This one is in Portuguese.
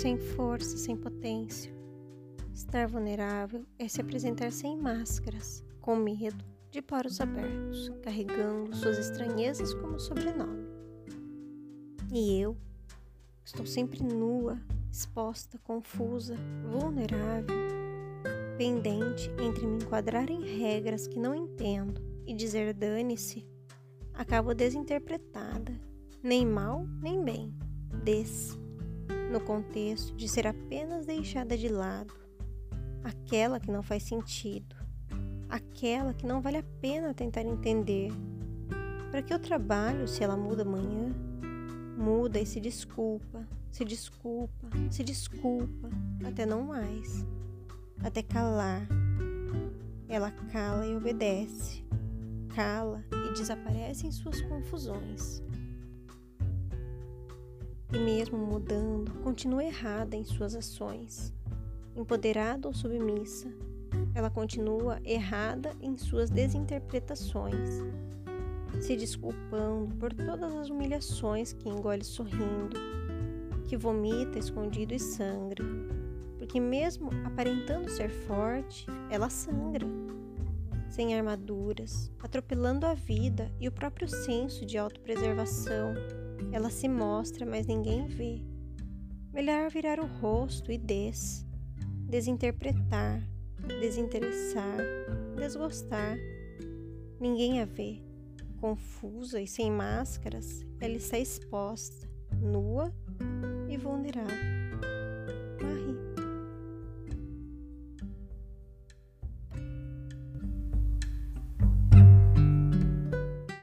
sem força, sem potência. Estar vulnerável é se apresentar sem máscaras, com medo de poros abertos, carregando suas estranhezas como sobrenome. E eu estou sempre nua, exposta, confusa, vulnerável, pendente entre me enquadrar em regras que não entendo e dizer dane-se, acabo desinterpretada, nem mal nem bem, des, no contexto de ser apenas deixada de lado, aquela que não faz sentido, aquela que não vale a pena tentar entender. Para que eu trabalho se ela muda amanhã? Muda e se desculpa, se desculpa, se desculpa, até não mais, até calar. Ela cala e obedece, cala e desaparece em suas confusões. E mesmo mudando, continua errada em suas ações. Empoderada ou submissa, ela continua errada em suas desinterpretações, se desculpando por todas as humilhações que engole sorrindo, que vomita escondido e sangra, porque mesmo aparentando ser forte, ela sangra sem armaduras, atropelando a vida e o próprio senso de autopreservação. Ela se mostra, mas ninguém vê. Melhor virar o rosto e des, desinterpretar, desinteressar, desgostar. Ninguém a vê. Confusa e sem máscaras, ela está exposta, nua e vulnerável. Marie.